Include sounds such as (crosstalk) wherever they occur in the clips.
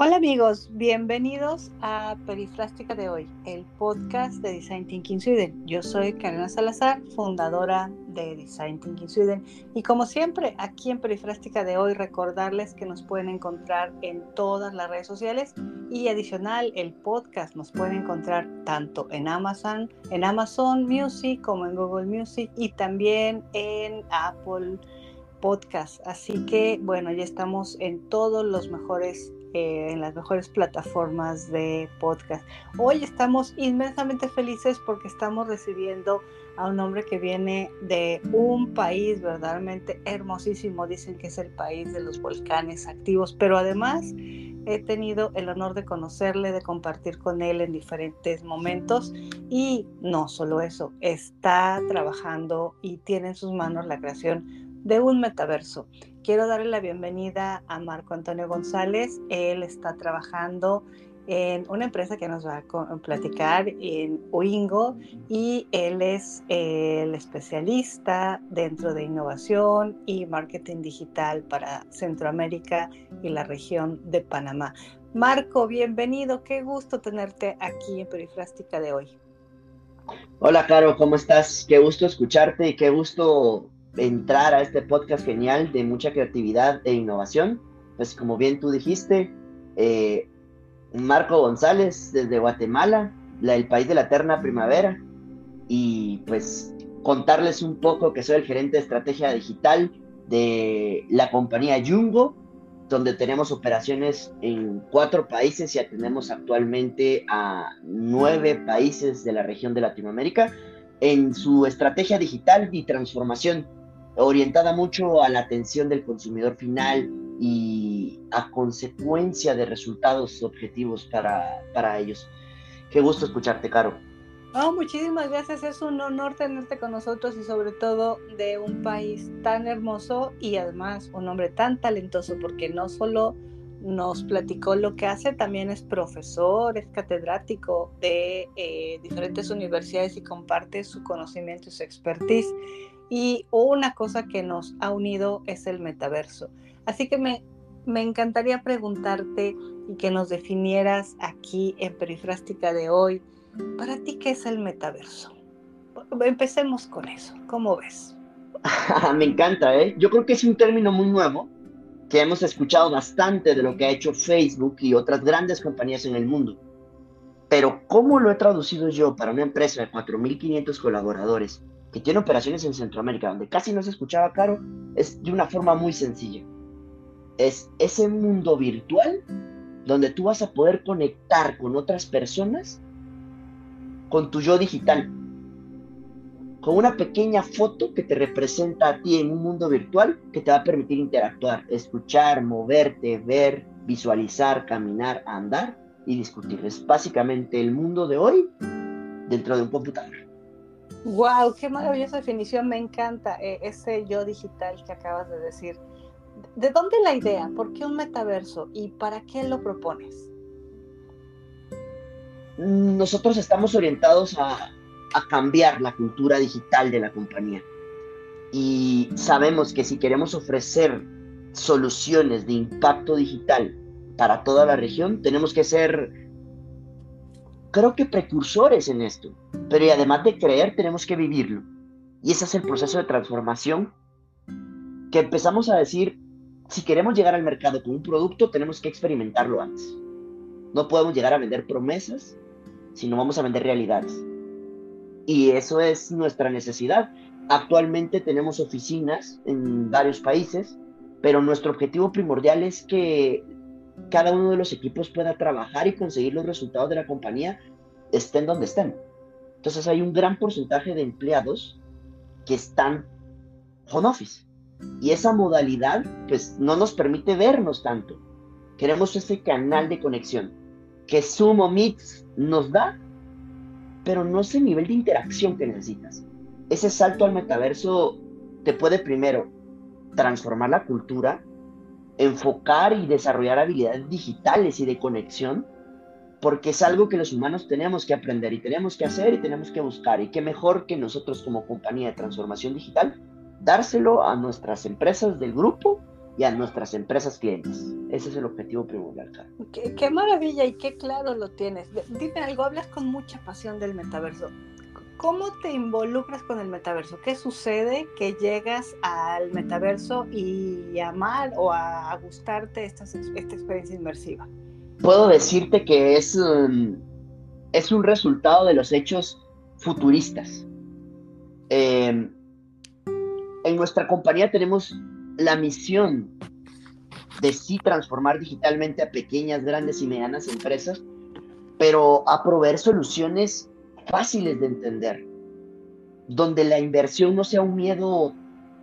Hola amigos, bienvenidos a Perifrástica de hoy, el podcast de Design Thinking Sweden. Yo soy Karina Salazar, fundadora de Design Thinking Sweden y como siempre aquí en Perifrástica de hoy recordarles que nos pueden encontrar en todas las redes sociales y adicional el podcast nos pueden encontrar tanto en Amazon, en Amazon Music como en Google Music y también en Apple Podcast. Así que bueno, ya estamos en todos los mejores eh, en las mejores plataformas de podcast. Hoy estamos inmensamente felices porque estamos recibiendo a un hombre que viene de un país verdaderamente hermosísimo. Dicen que es el país de los volcanes activos, pero además he tenido el honor de conocerle, de compartir con él en diferentes momentos y no solo eso, está trabajando y tiene en sus manos la creación de un metaverso. Quiero darle la bienvenida a Marco Antonio González. Él está trabajando en una empresa que nos va a platicar en Oingo y él es el especialista dentro de innovación y marketing digital para Centroamérica y la región de Panamá. Marco, bienvenido, qué gusto tenerte aquí en Perifrástica de hoy. Hola, Caro, ¿cómo estás? Qué gusto escucharte y qué gusto entrar a este podcast genial de mucha creatividad e innovación. Pues como bien tú dijiste, eh, Marco González desde Guatemala, la, el país de la eterna primavera, y pues contarles un poco que soy el gerente de estrategia digital de la compañía Jungo, donde tenemos operaciones en cuatro países y atendemos actualmente a nueve países de la región de Latinoamérica en su estrategia digital y transformación orientada mucho a la atención del consumidor final y a consecuencia de resultados objetivos para, para ellos. Qué gusto escucharte, Caro. Oh, muchísimas gracias, es un honor tenerte con nosotros y sobre todo de un país tan hermoso y además un hombre tan talentoso porque no solo nos platicó lo que hace, también es profesor, es catedrático de eh, diferentes universidades y comparte su conocimiento y su expertise. Y una cosa que nos ha unido es el metaverso. Así que me, me encantaría preguntarte y que nos definieras aquí en Perifrástica de hoy, para ti, ¿qué es el metaverso? Empecemos con eso. ¿Cómo ves? (laughs) me encanta, ¿eh? Yo creo que es un término muy nuevo, que hemos escuchado bastante de lo que ha hecho Facebook y otras grandes compañías en el mundo. Pero ¿cómo lo he traducido yo para una empresa de 4.500 colaboradores que tiene operaciones en Centroamérica, donde casi no se escuchaba caro, es de una forma muy sencilla. Es ese mundo virtual donde tú vas a poder conectar con otras personas con tu yo digital. Con una pequeña foto que te representa a ti en un mundo virtual que te va a permitir interactuar, escuchar, moverte, ver, visualizar, caminar, andar y discutir. Es básicamente el mundo de hoy dentro de un computador. Wow, qué maravillosa definición, me encanta eh, ese yo digital que acabas de decir. ¿De dónde la idea? ¿Por qué un metaverso? ¿Y para qué lo propones? Nosotros estamos orientados a, a cambiar la cultura digital de la compañía. Y sabemos que si queremos ofrecer soluciones de impacto digital para toda la región, tenemos que ser creo que precursores en esto, pero y además de creer tenemos que vivirlo. Y ese es el proceso de transformación que empezamos a decir, si queremos llegar al mercado con un producto, tenemos que experimentarlo antes. No podemos llegar a vender promesas si no vamos a vender realidades. Y eso es nuestra necesidad. Actualmente tenemos oficinas en varios países, pero nuestro objetivo primordial es que cada uno de los equipos pueda trabajar y conseguir los resultados de la compañía estén donde estén. Entonces hay un gran porcentaje de empleados que están home office. Y esa modalidad pues no nos permite vernos tanto. Queremos ese canal de conexión que Sumo Mix nos da, pero no ese nivel de interacción que necesitas. Ese salto al metaverso te puede primero transformar la cultura, enfocar y desarrollar habilidades digitales y de conexión, porque es algo que los humanos tenemos que aprender y tenemos que hacer y tenemos que buscar. Y qué mejor que nosotros como compañía de transformación digital dárselo a nuestras empresas del grupo y a nuestras empresas clientes. Ese es el objetivo primordial. Qué, maravilla y qué claro lo tienes. Dime algo, hablas con mucha pasión del metaverso. ¿Cómo te involucras con el metaverso? ¿Qué sucede que llegas al metaverso y a amar o a, gustarte esta, esta, experiencia inmersiva? Puedo decirte que es, um, es un resultado de los hechos futuristas. Em, en nuestra compañía tenemos la misión de sí transformar digitalmente a pequeñas, grandes y medianas empresas, pero a proveer soluciones fáciles de entender, donde la inversión no sea un miedo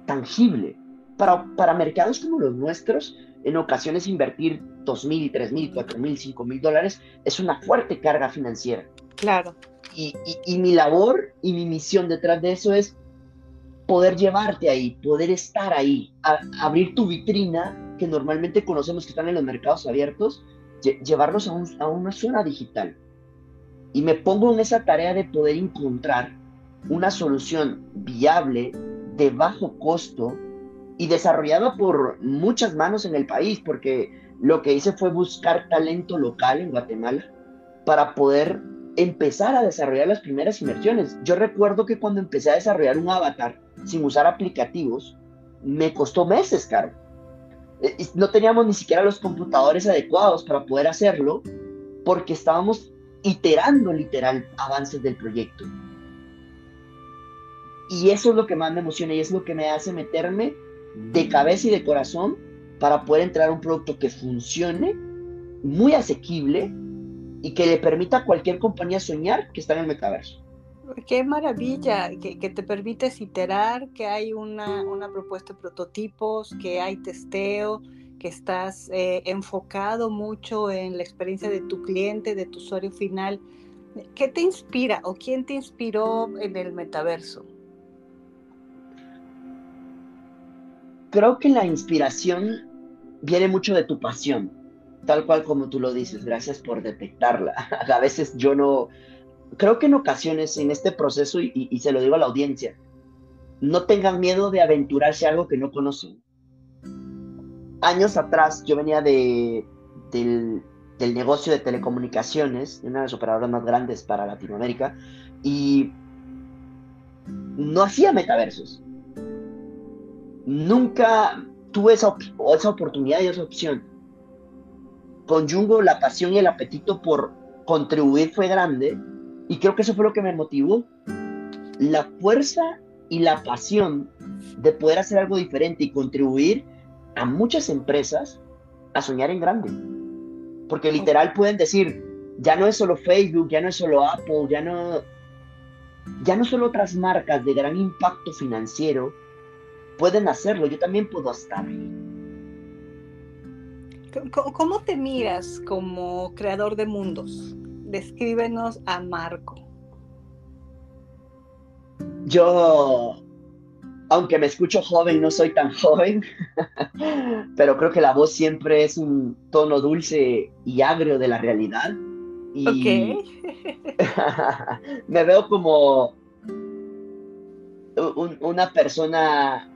tangible. Para, para mercados como los nuestros, en ocasiones invertir dos mil, tres mil, cuatro mil, cinco mil dólares es una fuerte carga financiera. Claro. Y, y, mi labor y mi misión detrás de eso es poder llevarte ahí, poder estar ahí, abrir tu vitrina que normalmente conocemos que están en los mercados abiertos, llevarlos a, a una zona digital y me pongo en esa tarea de poder encontrar una solución viable, de bajo costo y desarrollada por muchas manos en el país, porque lo que hice fue buscar talento local en Guatemala para poder empezar a desarrollar las primeras inversiones. Yo recuerdo que cuando empecé a desarrollar un avatar sin usar aplicativos, me costó meses, caro. Eh, no teníamos ni siquiera los computadores adecuados para poder hacerlo, porque estábamos iterando literal avances del proyecto. Y eso es lo que más me emociona y es lo que me hace meterme de cabeza y de corazón para poder entrar a un producto que funcione, muy asequible y que le permita a cualquier compañía soñar que está en el metaverso. Qué maravilla, que, te permites iterar, que hay una, una propuesta de prototipos, que hay testeo, estás eh, enfocado mucho en la experiencia de tu cliente, de tu usuario final. ¿Qué te inspira o quién te inspiró en el metaverso? Creo que la inspiración viene mucho de tu pasión, tal cual como tú lo dices. Gracias por detectarla. (laughs) A veces yo no, creo que en ocasiones en este proceso, y, y se lo digo a la audiencia, no tengan miedo de aventurarse a algo que no conocen años atrás yo venía de, del, negocio de telecomunicaciones, de una de las operadoras más grandes para Latinoamérica, y no hacía metaversos. Nunca tuve esa, esa oportunidad y esa opción. Con Jungo la pasión y el apetito por contribuir fue grande y creo que eso fue lo que me motivó. La fuerza y la pasión de poder hacer algo diferente y contribuir a muchas empresas a soñar en grande. Porque literal pueden decir, ya no es solo Facebook, ya no es solo Apple, ya no, ya no solo otras marcas de gran impacto financiero pueden hacerlo, yo también puedo estar ahí. ¿Cómo te miras como creador de mundos? Descríbenos a Marco. Yo aunque me escucho joven, no soy tan joven, (laughs) pero creo que la voz siempre es un tono dulce y agrio de la realidad. Y (laughs) me veo como una persona,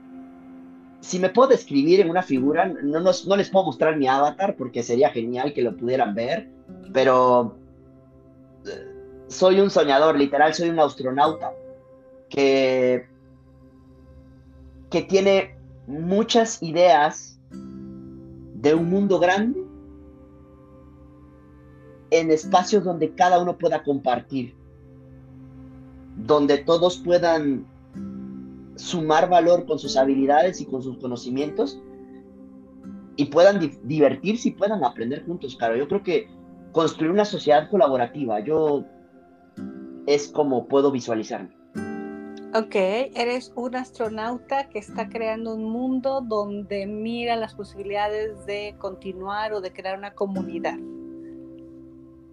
si me puedo describir en una figura, no, no les puedo mostrar mi avatar porque sería genial que lo pudieran ver, pero eh, soy un soñador, literal, soy un astronauta que que tiene muchas ideas de un mundo grande en espacios donde cada uno pueda compartir, donde todos puedan sumar valor con sus habilidades y con sus conocimientos y puedan divertirse y puedan aprender juntos, claro. Yo creo que construir una sociedad colaborativa, yo es como puedo visualizarme. Ok, eres un astronauta que está creando un mundo donde mira las posibilidades de continuar o de crear una comunidad.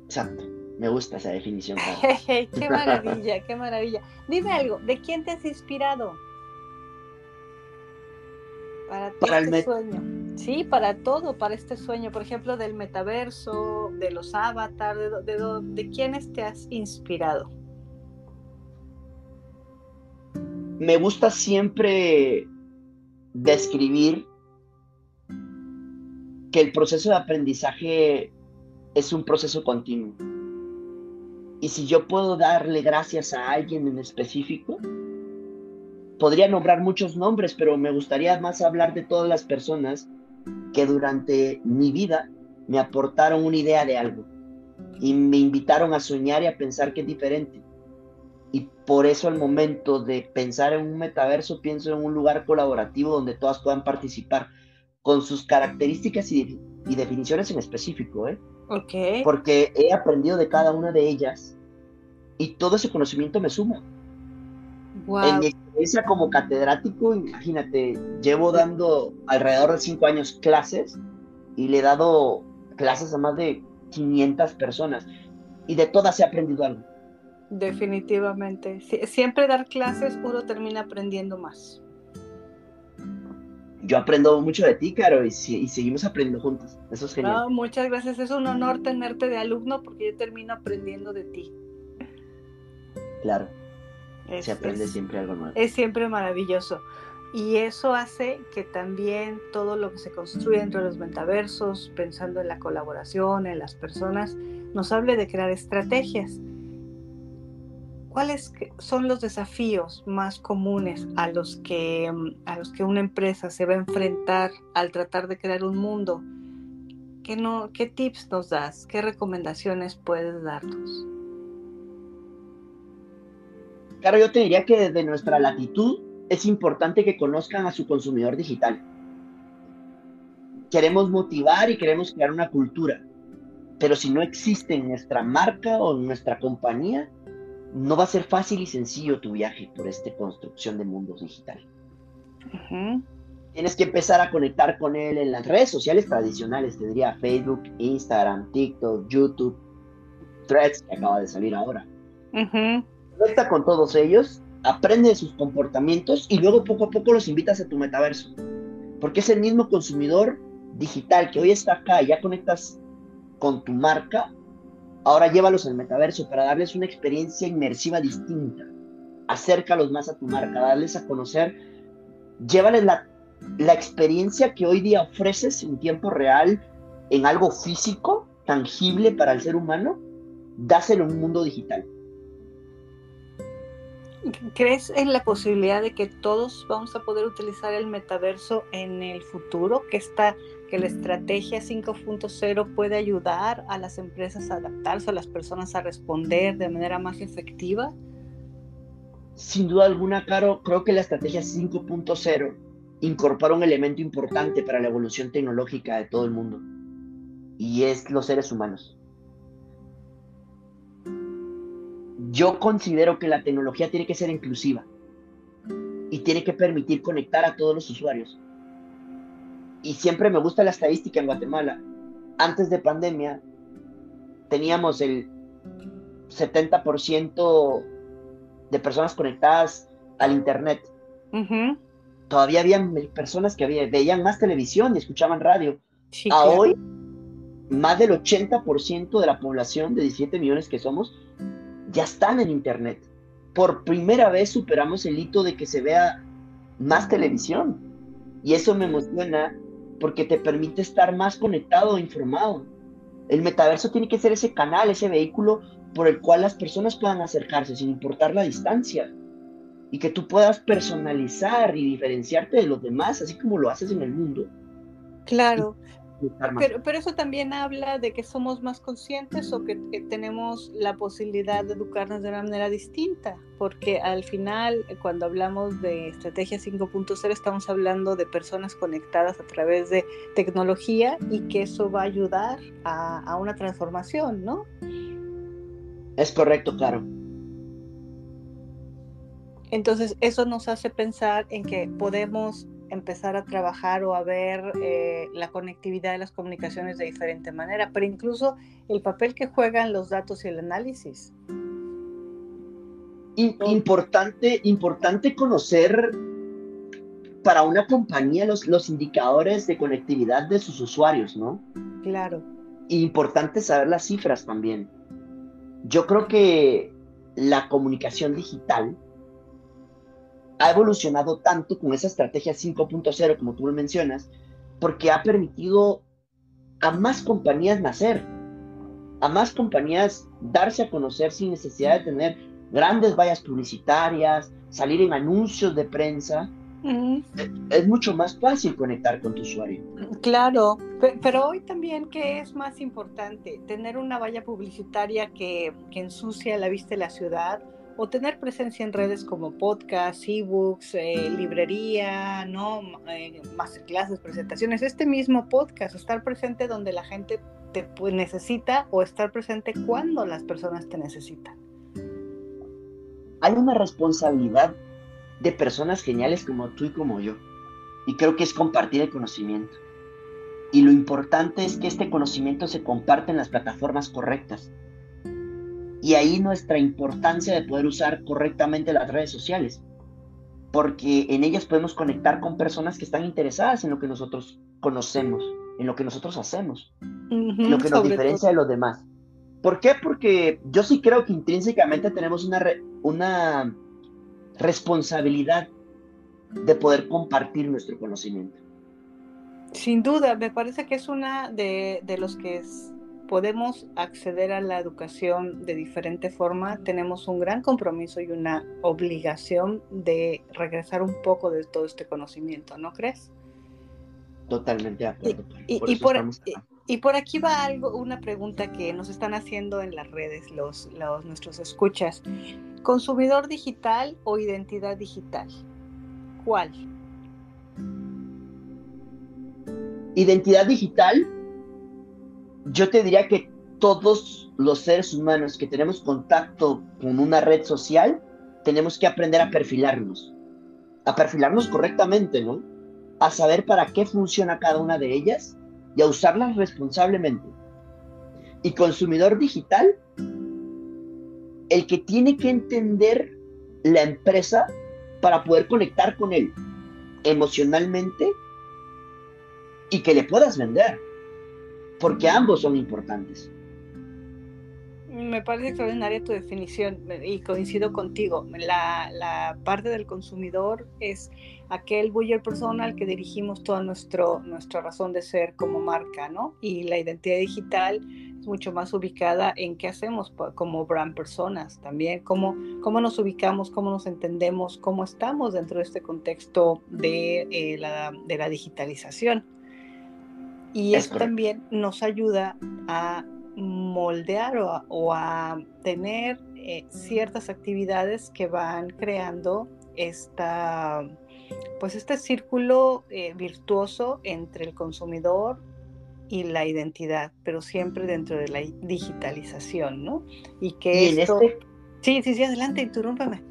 Exacto, me gusta esa definición. (laughs) qué (laughs) maravilla, qué maravilla. Dime algo, ¿de quién te has inspirado? Para, este sueño. Sí, para todo, para este sueño. Por ejemplo, del metaverso, de los avatars, de, de, de quiénes te has inspirado me gusta siempre describir que el proceso de aprendizaje es un proceso continuo. Y si yo puedo darle gracias a alguien en específico, podría nombrar muchos nombres, pero me gustaría más hablar de todas las personas que durante mi vida me aportaron una idea de algo y me invitaron a soñar y a pensar que es diferente. Y por eso al momento de pensar en un metaverso pienso en un lugar colaborativo donde todas puedan participar con sus características y, definiciones en específico, ¿eh? Ok. Porque he aprendido de cada una de ellas y todo ese conocimiento me suma. En mi experiencia como catedrático, imagínate, llevo dando alrededor de cinco años clases y le he dado clases a más de 500 personas y de todas he aprendido algo. Definitivamente. siempre dar clases uno termina aprendiendo más. Yo aprendo mucho de ti, Caro, y, seguimos aprendiendo juntos. Eso es genial. muchas gracias. Es un honor tenerte de alumno porque yo termino aprendiendo de ti. Claro. Se aprende siempre algo nuevo. Es siempre maravilloso. Y eso hace que también todo lo que se construye entre los metaversos, pensando en la colaboración, en las personas, nos hable de crear estrategias. ¿Cuáles son los desafíos más comunes a los que, a los que una empresa se va a enfrentar al tratar de crear un mundo? ¿Qué, no, ¿Qué tips nos das? ¿Qué recomendaciones puedes darnos? Claro, yo te diría que desde nuestra latitud es importante que conozcan a su consumidor digital. Queremos motivar y queremos crear una cultura, pero si no existe en nuestra marca o en nuestra compañía, no va a ser fácil y sencillo tu viaje por esta construcción de mundos digital. Tienes que empezar a conectar con él en las redes sociales tradicionales, te diría Facebook, Instagram, TikTok, YouTube, Threads, que acaba de salir ahora. Conecta con todos ellos aprende de sus comportamientos y luego poco a poco los invitas a tu metaverso. Porque es el mismo consumidor digital que hoy está acá y ya conectas con tu marca, ahora llévalos al metaverso para darles una experiencia inmersiva distinta. Acércalos más a tu marca, darles a conocer, llévales la, la experiencia que hoy día ofreces en tiempo real en algo físico, tangible para el ser humano, dáselo en un mundo digital. ¿Crees en la posibilidad de que todos vamos a poder utilizar el metaverso en el futuro? Que, esta, que la estrategia 5.0 puede ayudar a las empresas a adaptarse, a las personas a responder de manera más efectiva? Sin duda alguna, Caro, creo que la estrategia 5.0 incorpora un elemento importante para la evolución tecnológica de todo el mundo, y es los seres humanos. Yo considero que la tecnología tiene que ser inclusiva y tiene que permitir conectar a todos los usuarios. Y siempre me gusta la estadística en Guatemala. Antes de pandemia teníamos el 70% de personas conectadas al Internet. Todavía había personas que veían más televisión y escuchaban radio. a hoy, más del 80% de la población de 17 millones que somos ya están en Internet. Por primera vez superamos el hito de que se vea más televisión. Y eso me emociona porque te permite estar más conectado e informado. El metaverso tiene que ser ese canal, ese vehículo por el cual las personas puedan acercarse sin importar la distancia. Y que tú puedas personalizar y diferenciarte de los demás, así como lo haces en el mundo. Claro. Pero, pero eso también habla de que somos más conscientes o que, tenemos la posibilidad de educarnos de una manera distinta, porque al final, cuando hablamos de estrategia 5.0, estamos hablando de personas conectadas a través de tecnología y que eso va a ayudar a, a una transformación, ¿no? Es correcto, claro. Entonces, eso nos hace pensar en que podemos empezar a trabajar o a ver eh, la conectividad de las comunicaciones de diferente manera, pero incluso el papel que juegan los datos y el análisis. Importante, importante conocer para una compañía los, los indicadores de conectividad de sus usuarios, ¿no? Claro. Importante saber las cifras también. Yo creo que la comunicación digital ha evolucionado tanto con esa estrategia 5.0, como tú lo mencionas, porque ha permitido a más compañías nacer, a más compañías darse a conocer sin necesidad de tener grandes vallas publicitarias, salir en anuncios de prensa. es, mucho más fácil conectar con tu usuario. Claro, pero hoy también, ¿qué es más importante? ¿Tener una valla publicitaria que, que ensucia la vista de la ciudad? O tener presencia en redes como podcast, ebooks, eh, librería, ¿no? Eh, masterclasses, presentaciones, este mismo podcast, estar presente donde la gente te necesita o estar presente cuando las personas te necesitan. Hay una responsabilidad de personas geniales como tú y como yo. Y creo que es compartir el conocimiento. Y lo importante es que este conocimiento se comparte en las plataformas correctas. Y ahí nuestra importancia de poder usar correctamente las redes sociales. Porque en ellas podemos conectar con personas que están interesadas en lo que nosotros conocemos, en lo que nosotros hacemos, lo que nos diferencia de los demás. ¿Por qué? Porque yo sí creo que intrínsecamente tenemos una, una responsabilidad de poder compartir nuestro conocimiento. Sin duda, me parece que es una de, de los que es, podemos acceder a la educación de diferente forma, tenemos un gran compromiso y una obligación de regresar un poco de todo este conocimiento, ¿no crees? Totalmente de acuerdo. Y, por, y, por, aquí va algo, una pregunta que nos están haciendo en las redes los, los nuestros escuchas. ¿Consumidor digital o identidad digital? ¿Cuál? Identidad digital, yo te diría que todos los seres humanos que tenemos contacto con una red social, tenemos que aprender a perfilarnos, a perfilarnos correctamente, ¿no? a saber para qué funciona cada una de ellas y a usarlas responsablemente. Y consumidor digital, el que tiene que entender la empresa para poder conectar con él emocionalmente y que le puedas vender, porque ambos son importantes. Me parece extraordinaria tu definición y coincido contigo. La, parte del consumidor es aquel buyer personal que dirigimos toda nuestro, nuestra razón de ser como marca, ¿no? Y la identidad digital es mucho más ubicada en qué hacemos como brand personas también, cómo, cómo nos ubicamos, cómo nos entendemos, cómo estamos dentro de este contexto de, eh, la digitalización. Y eso también nos ayuda a moldear o a, tener eh, ciertas actividades que van creando esta pues este círculo eh, virtuoso entre el consumidor y la identidad, pero siempre dentro de la digitalización, ¿no? Y que esto... Este sí, sí, sí, adelante, interrúmpame.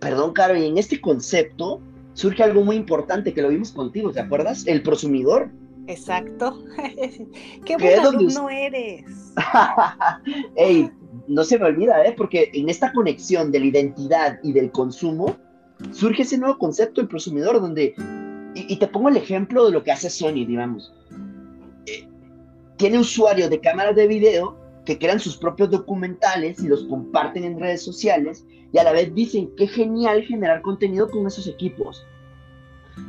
Perdón, Caro, y en este concepto surge algo muy importante que lo vimos contigo, ¿te acuerdas? El prosumidor. Exacto. (laughs) Qué buen alumno eres. (laughs) Ey, no se me olvida, ¿eh? Porque en esta conexión de la identidad y del consumo, surge ese nuevo concepto del prosumidor donde, y, te pongo el ejemplo de lo que hace Sony, digamos. Eh, tiene usuarios de cámaras de video que crean sus propios documentales y los comparten en redes sociales y a la vez dicen que genial generar contenido con esos equipos.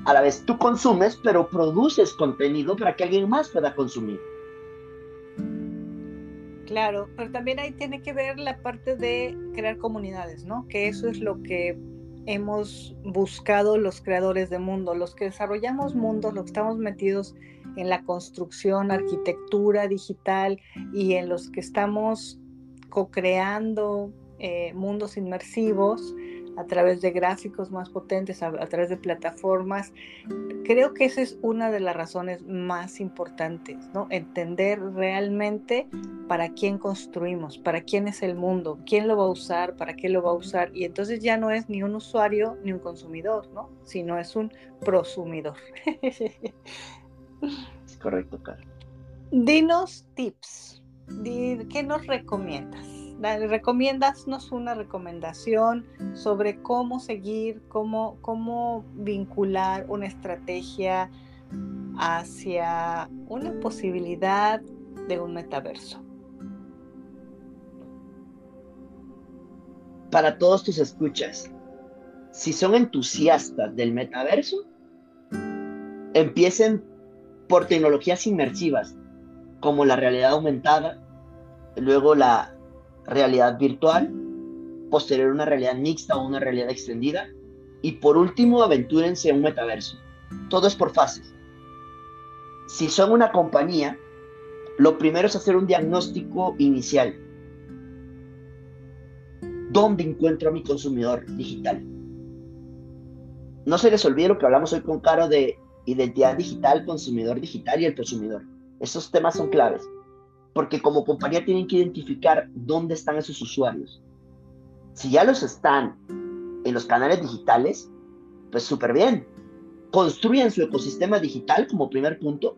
A la vez tú consumes, pero produces contenido para que alguien más pueda consumir. Claro, pero también ahí tiene que ver la parte de crear comunidades, ¿no? Que eso es lo que hemos buscado los creadores de mundo, los que desarrollamos mundos, los que estamos metidos en la construcción, arquitectura digital y en los que estamos co-creando eh, mundos inmersivos, a través de gráficos más potentes, a, través de plataformas. Creo que esa es una de las razones más importantes, ¿no? Entender realmente para quién construimos, para quién es el mundo, quién lo va a usar, para qué lo va a usar. Y entonces ya no es ni un usuario ni un consumidor, ¿no? Sino es un prosumidor. Es correcto, Carlos. Dinos tips. ¿Qué nos recomiendas? Recomiéndanos una recomendación sobre cómo seguir, cómo, cómo vincular una estrategia hacia una posibilidad de un metaverso. Para todos tus escuchas, si son entusiastas del metaverso, empiecen por tecnologías inmersivas como la realidad aumentada, luego la realidad virtual, posterior una realidad mixta o una realidad extendida, y por último aventúrense en un metaverso. Todo es por fases. Si son una compañía, lo primero es hacer un diagnóstico inicial. ¿Dónde encuentro a mi consumidor digital? No se les olvide lo que hablamos hoy con Caro de identidad digital, consumidor digital y el consumidor. Esos temas son claves, porque como compañía tienen que identificar dónde están esos usuarios. Si ya los están en los canales digitales, pues súper bien. Construyen su ecosistema digital como primer punto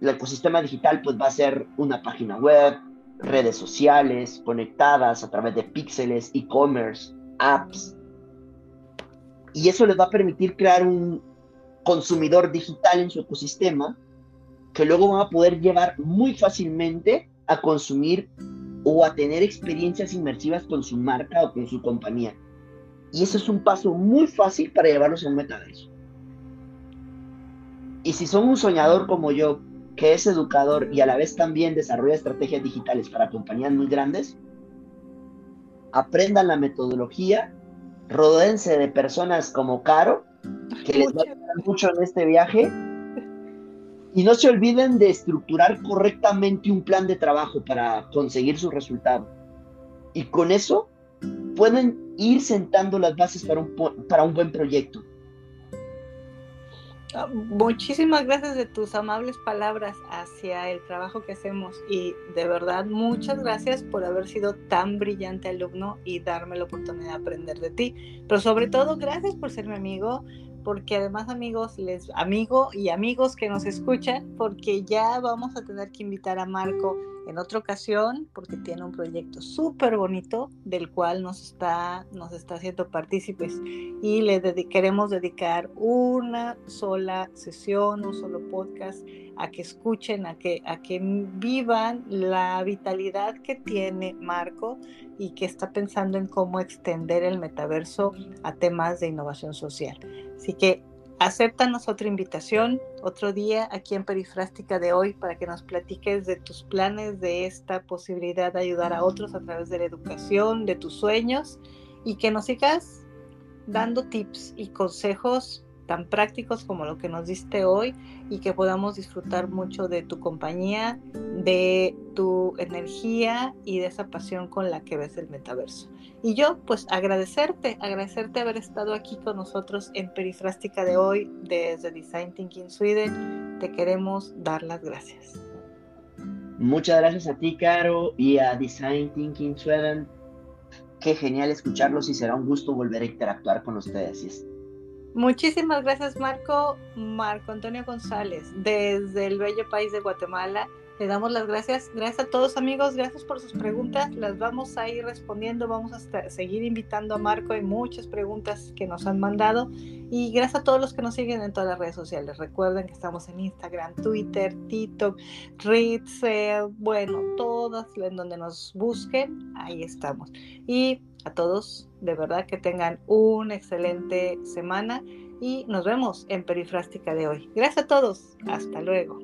el ecosistema digital pues va a ser una página web, redes sociales conectadas a través de píxeles, e-commerce, apps. Y eso les va a permitir crear un consumidor digital en su ecosistema que luego van a poder llevar muy fácilmente a consumir o a tener experiencias inmersivas con su marca o con su compañía. Y eso es un paso muy fácil para llevarlos a un metaverso. Y si son un soñador como yo, que es educador y a la vez también desarrolla estrategias digitales para compañías muy grandes, aprendan la metodología, rodéense de personas como Caro, que les va a ayudar mucho en este viaje, y no se olviden de estructurar correctamente un plan de trabajo para conseguir su resultado. Y con eso pueden ir sentando las bases para un, para un buen proyecto. Ah, muchísimas gracias de tus amables palabras hacia el trabajo que hacemos y de verdad muchas gracias por haber sido tan brillante alumno y darme la oportunidad de aprender de ti. Pero sobre todo gracias por ser mi amigo, porque además amigos, les amigo y amigos que nos escuchan, porque ya vamos a tener que invitar a Marco en otra ocasión porque tiene un proyecto súper bonito del cual nos está, nos está haciendo partícipes y le queremos dedicar una sola sesión, un solo podcast a que escuchen, a que, a que vivan la vitalidad que tiene Marco y que está pensando en cómo extender el metaverso a temas de innovación social. Así que Acéptanos otra invitación, otro día aquí en Perifrástica de hoy para que nos platiques de tus planes, de esta posibilidad de ayudar a otros a través de la educación, de tus sueños y que nos sigas dando tips y consejos tan prácticos como lo que nos diste hoy y que podamos disfrutar mucho de tu compañía, de tu energía y de esa pasión con la que ves el metaverso. Y yo, pues agradecerte, agradecerte haber estado aquí con nosotros en Perifrástica de hoy desde Design Thinking Sweden. Te queremos dar las gracias. Muchas gracias a ti, Caro, y a Design Thinking Sweden. Qué genial escucharlos y será un gusto volver a interactuar con ustedes. Muchísimas gracias, Marco. Marco Antonio González, desde el bello país de Guatemala. Le damos las gracias. Gracias a todos amigos, gracias por sus preguntas. Las vamos a ir respondiendo. Vamos a seguir invitando a Marco. Hay muchas preguntas que nos han mandado. Y gracias a todos los que nos siguen en todas las redes sociales. Recuerden que estamos en Instagram, Twitter, TikTok, Reeds, bueno, todas en donde nos busquen, ahí estamos. Y a todos, de verdad que tengan una excelente semana y nos vemos en Perifrástica de hoy. Gracias a todos. Hasta luego.